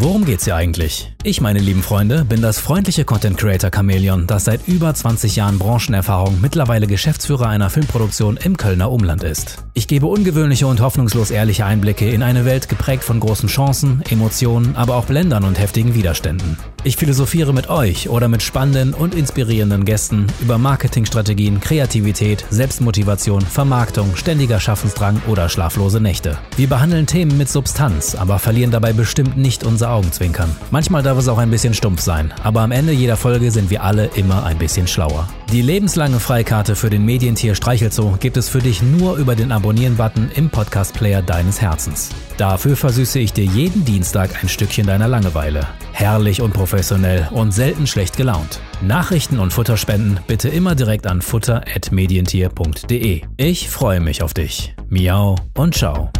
Worum geht's hier eigentlich? Ich, meine lieben Freunde, bin das freundliche Content Creator Chameleon, das seit über 20 Jahren Branchenerfahrung mittlerweile Geschäftsführer einer Filmproduktion im Kölner Umland ist. Ich gebe ungewöhnliche und hoffnungslos ehrliche Einblicke in eine Welt geprägt von großen Chancen, Emotionen, aber auch Blendern und heftigen Widerständen. Ich philosophiere mit euch oder mit spannenden und inspirierenden Gästen über Marketingstrategien, Kreativität, Selbstmotivation, Vermarktung, ständiger Schaffensdrang oder schlaflose Nächte. Wir behandeln Themen mit Substanz, aber verlieren dabei bestimmt nicht unser Augenzwinkern. Manchmal darf es auch ein bisschen stumpf sein, aber am Ende jeder Folge sind wir alle immer ein bisschen schlauer. Die lebenslange Freikarte für den Medientier Streichelzoo gibt es für dich nur über den Abonnieren-Button im Podcast-Player deines Herzens. Dafür versüße ich dir jeden Dienstag ein Stückchen deiner Langeweile. Herrlich und professionell und selten schlecht gelaunt. Nachrichten und Futterspenden bitte immer direkt an futter.medientier.de. Ich freue mich auf dich. Miau und ciao.